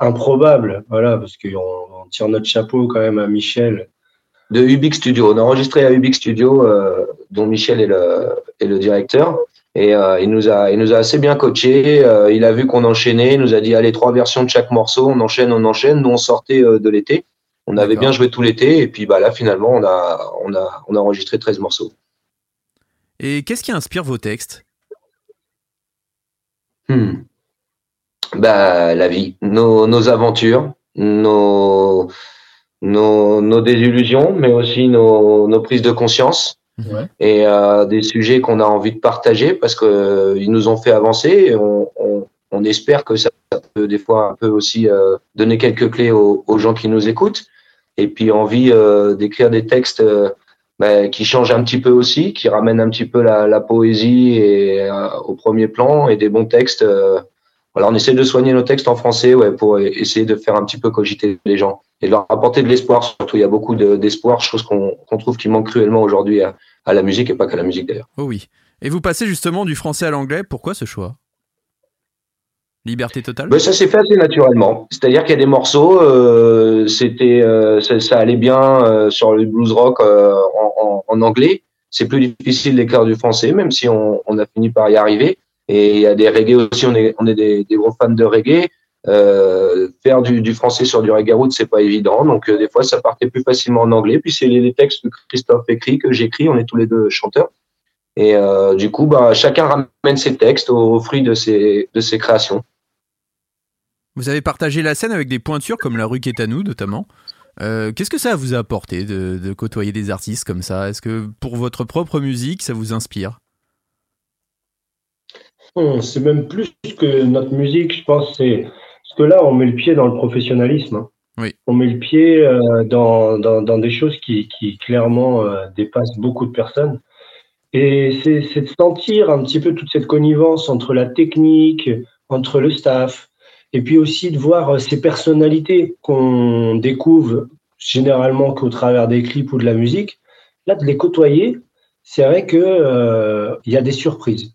improbable. Voilà, parce qu'on on tire notre chapeau quand même à Michel.
De Ubix Studio. On a enregistré à Ubix Studio, dont Michel est le, est le directeur. Et il, nous a, il nous a assez bien coaché. il a vu qu'on enchaînait. Il nous a dit allez, trois versions de chaque morceau. On enchaîne, on enchaîne. Nous, on sortait de l'été. On avait bien joué tout l'été et puis bah là finalement on a, on a, on a enregistré 13 morceaux.
Et qu'est-ce qui inspire vos textes?
Hmm. bah, La vie, nos, nos aventures, nos, nos, nos, désillusions, mais aussi nos, nos prises de conscience. et euh, des sujets qu'on a envie de partager parce que euh, nous ont fait avancer. Et on, on, on espère que ça peut des fois un peu aussi euh, donner quelques clés aux, aux, gens qui nous écoutent. Et puis envie euh, d'écrire des textes euh, bah, qui changent un petit peu aussi, qui ramènent un petit peu la, poésie et, au premier plan et des bons textes. voilà, on essaie de soigner nos textes en français ouais, pour essayer de faire un petit peu cogiter les gens et de leur apporter de l'espoir. Surtout, il y a beaucoup d'espoir, chose qu'on qu'on trouve qui manque cruellement aujourd'hui à, à la musique et pas qu'à la musique d'ailleurs.
Oh oui. Et vous passez justement du français à l'anglais, pourquoi ce choix? Liberté totale
ben, Ça s'est fait assez naturellement. C'est-à-dire qu'il y a des morceaux, euh, c'était, euh, ça, ça, allait bien euh, sur le blues rock euh, en, en, en, anglais. C'est plus difficile d'écrire du français, même si on, on, a fini par y arriver. Et il y a des reggae aussi, on est, on est des, des gros fans de reggae. Euh, faire du, du, français sur du reggae route, c'est pas évident. Donc euh, des fois, ça partait plus facilement en anglais. Puis c'est les, textes que Christophe écrit, que j'écris. On est tous les deux chanteurs. Et du coup, bah, chacun ramène ses textes au, au fruit de ses, de ses créations.
Vous avez partagé la scène avec des pointures comme la rue nous, notamment. Euh, Qu'est-ce que ça vous a apporté de, de côtoyer des artistes comme ça? Est-ce que pour votre propre musique, ça vous inspire?
Oh, C'est même plus que notre musique, je pense. C'est parce que là, on met le pied dans le professionnalisme. Hein.
Oui.
On met le pied euh, dans, dans, dans, des choses qui, qui clairement euh, dépassent beaucoup de personnes. Et c'est de sentir un petit peu toute cette connivence entre la technique, entre le staff, et puis aussi de voir ces personnalités qu'on découvre généralement qu'au travers des clips ou de la musique. Là, de les côtoyer, c'est vrai que euh, y a des surprises,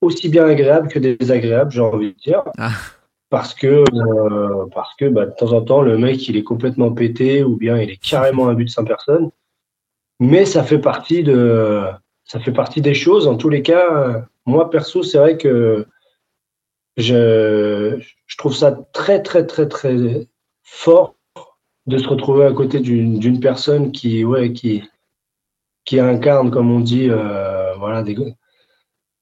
aussi bien agréables que désagréables, j'ai envie de dire.
Ah.
Parce que, euh, parce que bah, de temps en temps, le mec, il est complètement pété ou bien il est carrément un but de 100 personnes. Mais ça fait partie de, ça fait partie des choses. En tous les cas, moi perso, c'est vrai que je, je, trouve ça très, très, très, très fort de se retrouver à côté d'une personne qui, ouais, qui, qui incarne, comme on dit, euh, voilà, des,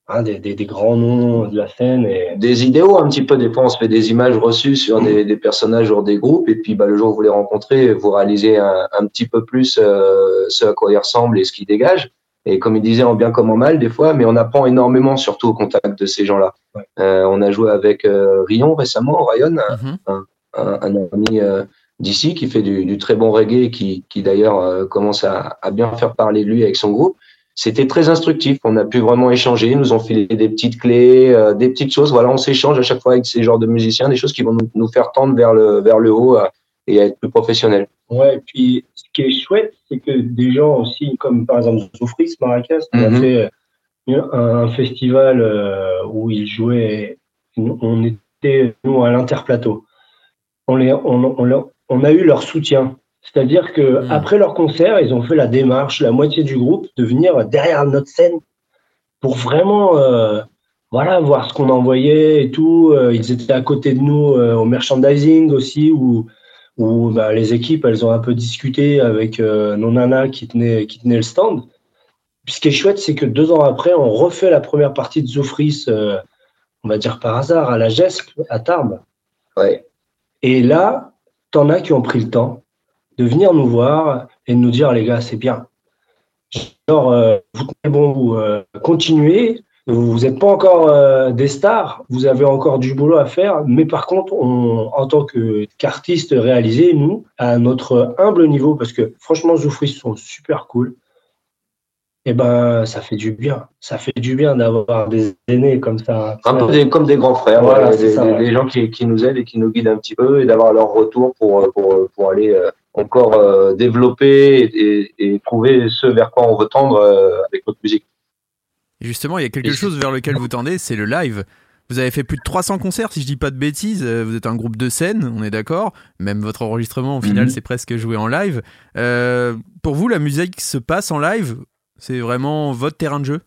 hein, des, des, des, grands noms de la scène. Et...
Des idéaux, un petit peu, des fois, on se fait des images reçues sur des, des personnages ou des groupes, et puis bah, le jour où vous les rencontrez, vous réalisez un, un petit peu plus euh, ce à quoi ils ressemblent et ce qu'ils dégagent. Et comme il disait, en bien comme en mal, des fois, mais on apprend énormément, surtout au contact de ces gens-là.
Ouais.
Euh, on a joué avec euh, Rion récemment, Ryan, mm -hmm. un, un, un, ami euh, d'ici qui fait du, du, très bon reggae, qui, qui d'ailleurs euh, commence à, à, bien faire parler de lui avec son groupe. C'était très instructif. On a pu vraiment échanger. Ils nous ont filé des petites clés, euh, des petites choses. Voilà, on s'échange à chaque fois avec ces genres de musiciens, des choses qui vont nous, nous faire tendre vers le, vers le haut et à être plus professionnel.
Ouais, et puis ce qui est chouette, c'est que des gens aussi, comme par exemple Zoufris Maracas, qui mm -hmm. a fait un, un festival euh, où il jouait, on était nous à l'Interplateau. On, les, on, on, on, a eu leur soutien. C'est-à-dire que mmh. après leur concert, ils ont fait la démarche, la moitié du groupe, de venir derrière notre scène pour vraiment, euh, voilà, voir ce qu'on envoyait et tout. Euh, ils étaient à côté de nous euh, au merchandising aussi, où où bah, les équipes elles ont un peu discuté avec euh, nos nanas qui tenaient, qui tenaient le stand. Puis ce qui est chouette, c'est que deux ans après, on refait la première partie de Zoufris, euh, on va dire par hasard, à la GESP, à Tarbes.
Ouais.
Et là, t'en as qui ont pris le temps de venir nous voir et de nous dire, les gars, c'est bien. Genre, euh, vous tenez bon, vous euh, continuez, vous n'êtes pas encore euh, des stars, vous avez encore du boulot à faire, mais par contre, on, en tant qu'artistes réalisés, nous, à notre humble niveau, parce que franchement, Zoufris sont super cool, et eh ben, ça fait du bien. Ça fait du bien d'avoir des aînés comme ça.
Un peu des, comme des grands frères, voilà, des, ça, des, ouais. des, gens qui, qui, nous aident et qui nous guident un petit peu, et d'avoir leur retour pour, pour, pour aller euh, encore euh, développer et, et, trouver ce vers quoi on veut tendre euh, avec notre musique.
Justement, il y a quelque chose vers lequel vous tendez, c'est le live. Vous avez fait plus de 300 concerts, si je dis pas de bêtises. Vous êtes un groupe de scène, on est d'accord. Même votre enregistrement, au final, mm -hmm. c'est presque joué en live. Euh, pour vous, la musique se passe en live? C'est vraiment votre terrain de jeu?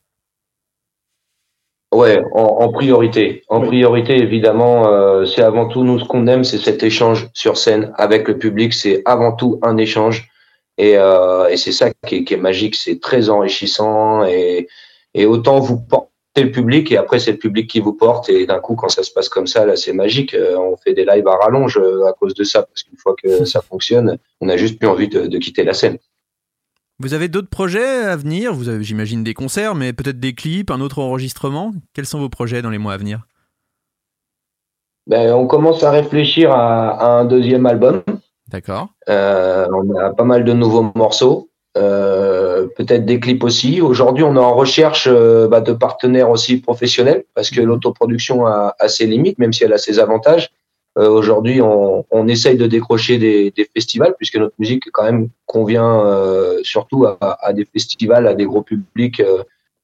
Ouais, en, en, priorité. En oui. priorité, évidemment, euh, c'est avant tout nous ce qu'on aime, c'est cet échange sur scène avec le public. C'est avant tout un échange, et, euh, et c'est ça qui est, qui est magique. C'est très enrichissant, et, et autant vous portez le public, et après c'est le public qui vous porte. Et d'un coup, quand ça se passe comme ça, là, c'est magique. Euh, on fait des lives à rallonge euh, à cause de ça, parce qu'une fois que ça fonctionne, on a juste plus envie de, de quitter la scène.
Vous avez d'autres projets à venir? Vous avez, j'imagine, des concerts, mais peut-être des clips, un autre enregistrement? Quels sont vos projets dans les mois à venir?
Ben, on commence à réfléchir à, à un deuxième album.
D'accord.
Euh, on a pas mal de nouveaux morceaux, euh, peut-être des clips aussi. Aujourd'hui, on est en recherche euh, bah, de partenaires aussi professionnels parce que l'autoproduction a, a ses limites, même si elle a ses avantages. Euh, Aujourd'hui, on, on essaye de décrocher des, des festivals puisque notre musique quand même convient euh, surtout à, à des festivals, à des gros publics euh,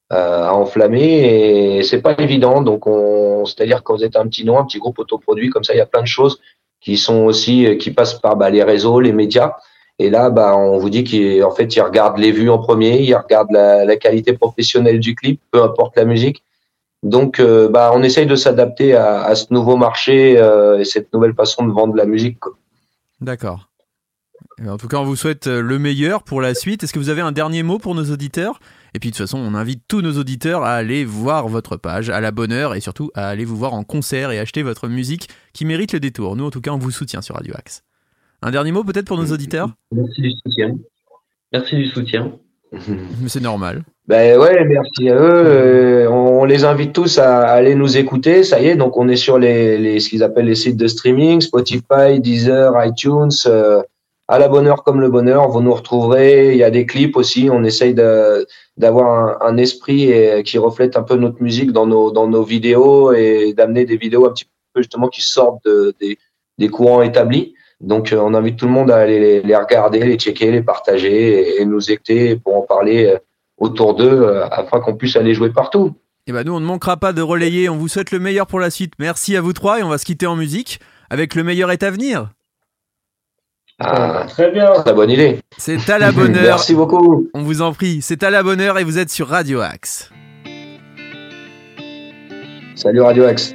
à enflammer et c'est pas évident. Donc, on, c'est-à-dire quand vous êtes un petit nom, un petit groupe autoproduit comme ça, il y a plein de choses qui sont aussi qui passent par bah, les réseaux, les médias. Et là, bah, on vous dit qu'en fait, ils regardent les vues en premier, ils regardent la, qualité professionnelle du clip, peu importe la musique. Donc, euh, bah, on essaye de s'adapter à, ce nouveau marché euh, et cette nouvelle façon de vendre la musique.
D'accord. Eh En tout cas, on vous souhaite euh, le meilleur pour la suite. Est-ce que vous avez un dernier mot pour nos auditeurs? Et puis, de toute façon, on invite tous nos auditeurs à aller voir votre page à la bonne heure et surtout à aller vous voir en concert et acheter votre musique qui mérite le détour. Nous, en tout cas, on vous soutient sur Radio Axe. Un dernier mot peut-être pour nos auditeurs?
Merci du soutien. Merci du soutien.
Mais c'est normal.
Ben ouais, merci à eux. Euh, on les invite tous à aller nous écouter. Ça y est, donc on est sur les, les ce qu'ils appellent les sites de streaming, Spotify, Deezer, iTunes. euh, à la bonne heure comme le bonheur, vous nous retrouverez. Il y a des clips aussi. On essaye d'avoir un, un esprit et, qui reflète un peu notre musique dans nos dans nos vidéos et d'amener des vidéos un petit peu justement qui sortent de- des, des courants établis. Donc euh, on invite tout le monde à aller les, les regarder, les checker, les partager et, et nous écouter pour en parler euh, autour d'eux euh, afin qu'on puisse aller jouer partout.
Et bah nous, on ne manquera pas de relayer. On vous souhaite le meilleur pour la suite. Merci à vous trois et on va se quitter en musique avec le meilleur est à venir.
Ah,
Très bien.
très bonne idée.
C'est à la bonne heure.
Merci beaucoup.
On vous en prie. C'est à la bonne heure et vous êtes sur Radio Axe.
Salut Radio Axe.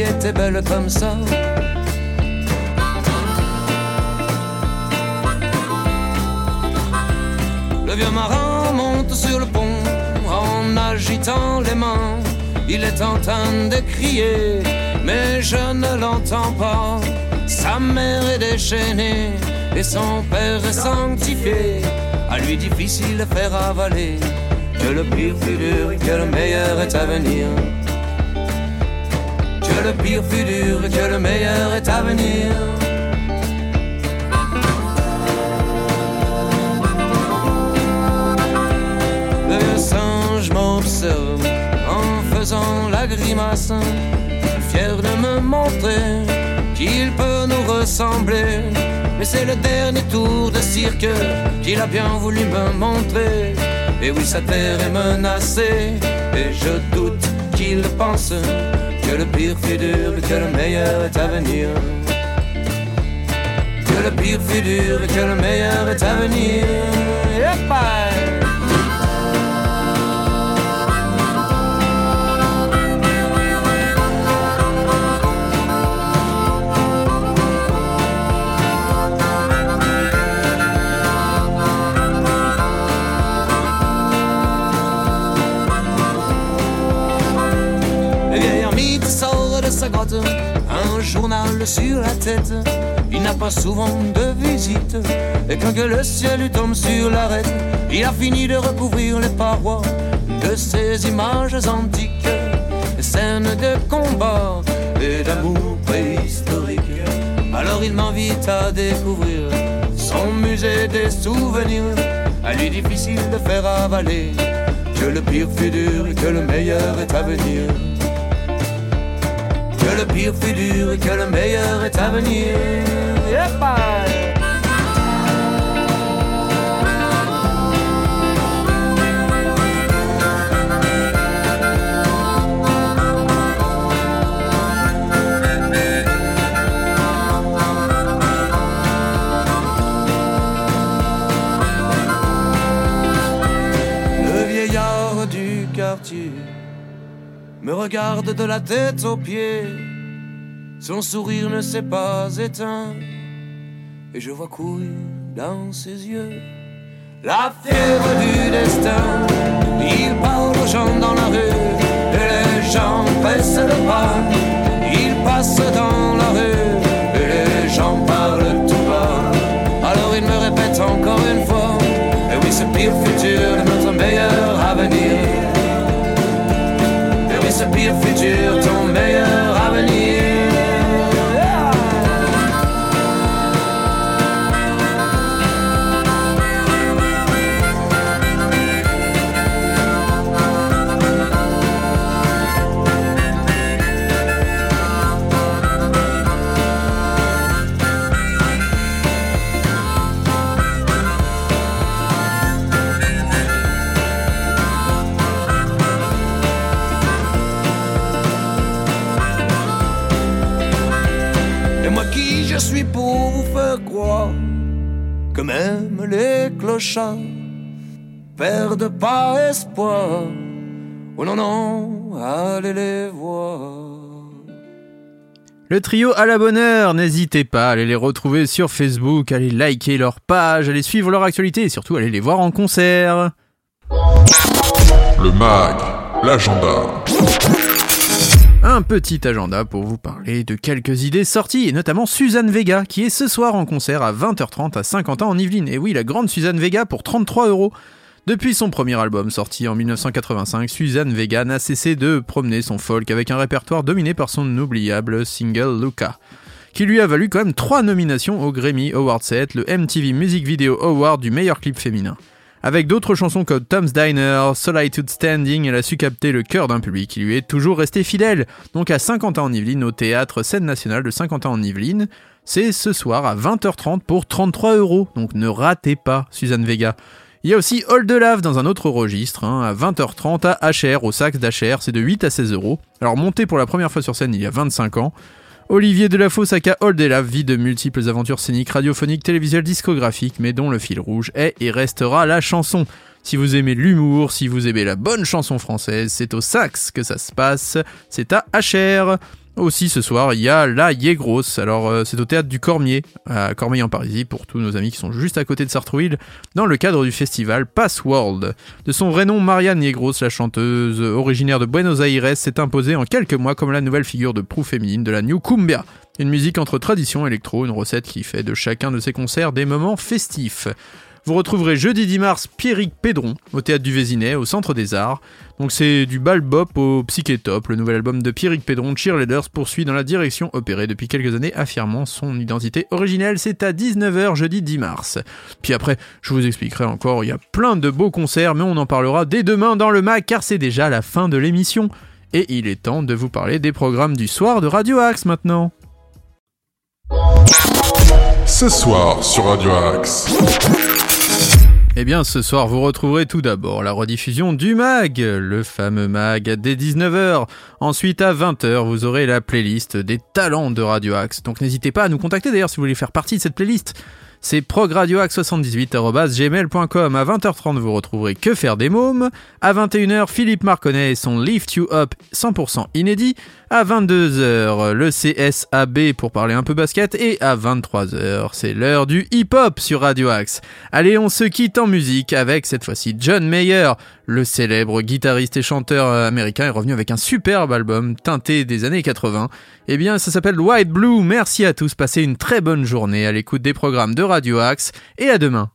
Était belle comme ça. Le vieux marin monte sur le pont en agitant les mains. Il est en train de crier, mais je ne l'entends pas. Sa mère est déchaînée et son père est sanctifié. À lui difficile de faire avaler que le pire fut dur que le meilleur est à venir. Le pire fut dur et que le meilleur est à venir. Le singe m'observe en faisant la grimace, fier de me montrer qu'il peut nous ressembler. Mais c'est le dernier tour de cirque qu'il a bien voulu me montrer. Et oui, sa terre est menacée, et je doute qu'il pense que le pire fut dur et que le meilleur est à venir. Que le pire fut dur et que le meilleur est à venir. Yep, journal sur la tête. Il n'a pas souvent de visite, et quand que le ciel lui tombe sur l'arête, il a fini de recouvrir les parois de ces images antiques, scènes de combat et d'amour préhistorique. Alors il m'invite à découvrir son musée des souvenirs, à lui difficile de faire avaler que le pire fut dur et que le meilleur est à venir. Que le pire fut dur et que le meilleur est à venir. Me regarde de la tête aux pieds. Son sourire ne s'est pas éteint. Et je vois courir dans ses yeux la fièvre du destin. Clochards perdent pas espoir. Oh non, non, allez les voir.
Le trio à la bonne heure, n'hésitez pas à aller les retrouver sur Facebook, à aller liker leur page, à aller suivre leur actualité et surtout à aller les voir en concert.
Le MAG, l'agenda.
Un petit agenda pour vous parler de quelques idées sorties, et notamment Suzanne Vega, qui est ce soir en concert à 20h30 à Saint-Quentin en Yvelines. Et oui, la grande Suzanne Vega pour 33 euros. Depuis son premier album sorti en 1985, Suzanne Vega n'a cessé de promener son folk avec un répertoire dominé par son oubliable single Luca, qui lui a valu quand même 3 nominations au Grammy Award 7, le MTV Music Video Award du meilleur clip féminin. Avec d'autres chansons comme Tom's Diner, Solitude Standing, elle a su capter le cœur d'un public qui lui est toujours resté fidèle. Donc à Saint-Quentin-en-Yvelines, au théâtre Scène Nationale de Saint-Quentin-en-Yvelines, c'est ce soir à 20h30 pour 33 euros. Donc ne ratez pas Suzanne Vega. Il y a aussi Hold the Lave dans un autre registre, hein, à 20h30 à HR, au sax d'HR, c'est de 8 à 16 euros. Alors monté pour la première fois sur scène il y a 25 ans, Olivier Delafosse aka Hold the Lave vit de multiples aventures scéniques, radiophoniques, télévisuelles, discographiques, mais dont le fil rouge est et restera la chanson. Si vous aimez l'humour, si vous aimez la bonne chanson française, c'est au sax que ça se passe, c'est à HR. Aussi ce soir, il y a la Yegros. Alors euh, c'est au théâtre du Cormier, à Cormeil en Parisis, pour tous nos amis qui sont juste à côté de Sartrouville, dans le cadre du festival Pass World. De son vrai nom, Marianne Yegros, la chanteuse originaire de Buenos Aires, s'est imposée en quelques mois comme la nouvelle figure de proue féminine de la New Cumbia. Une musique entre tradition et électro, une recette qui fait de chacun de ses concerts des moments festifs. Vous retrouverez jeudi 10 mars Pierrick Pédron au théâtre du Vésinet, au Centre des Arts. Donc c'est du bal bop au psyché top. Le nouvel album de Pierrick Pédron, Cheerleaders, poursuit dans la direction opérée depuis quelques années, affirmant son identité originelle. C'est à 19h jeudi 10 mars. Puis après, je vous expliquerai encore, il y a plein de beaux concerts, mais on en parlera dès demain dans le MAC, car c'est déjà la fin de l'émission. Et il est temps de vous parler des programmes du soir de Radio Axe maintenant.
Ce soir sur Radio Axe.
Eh bien, ce soir, vous retrouverez tout d'abord la rediffusion du MAG, le fameux MAG dès 19h. Ensuite, à 20h, vous aurez la playlist des talents de Radio Axe. Donc n'hésitez pas à nous contacter d'ailleurs si vous voulez faire partie de cette playlist. C'est progradioaxe78.gmail.com. À 20h30, vous retrouverez Que faire des mômes. À 21h, Philippe Marconnet et son Lift You Up 100% inédit. À 22h, le CSAB pour parler un peu basket. Et à 23h, c'est l'heure du hip-hop sur Radio Axe. Allez, on se quitte en musique avec cette fois-ci John Mayer. Le célèbre guitariste et chanteur américain est revenu avec un superbe album teinté des années 80. Eh bien, ça s'appelle White Blue. Merci à tous. Passez une très bonne journée à l'écoute des programmes de Radio Axe. Et à demain.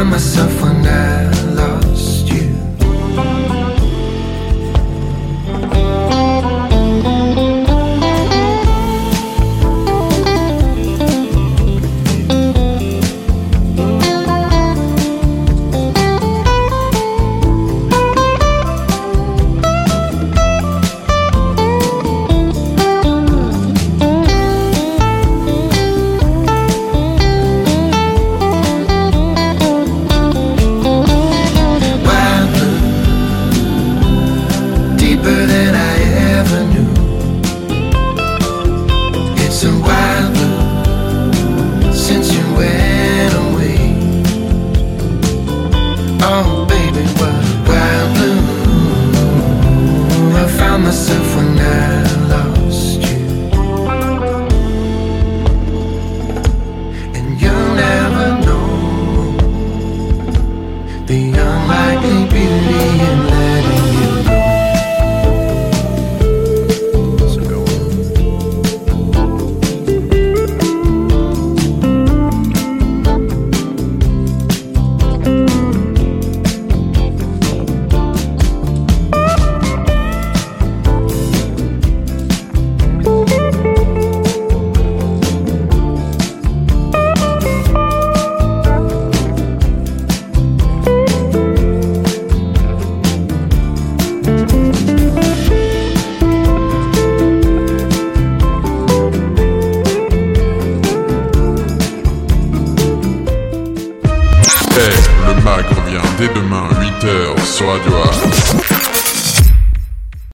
find myself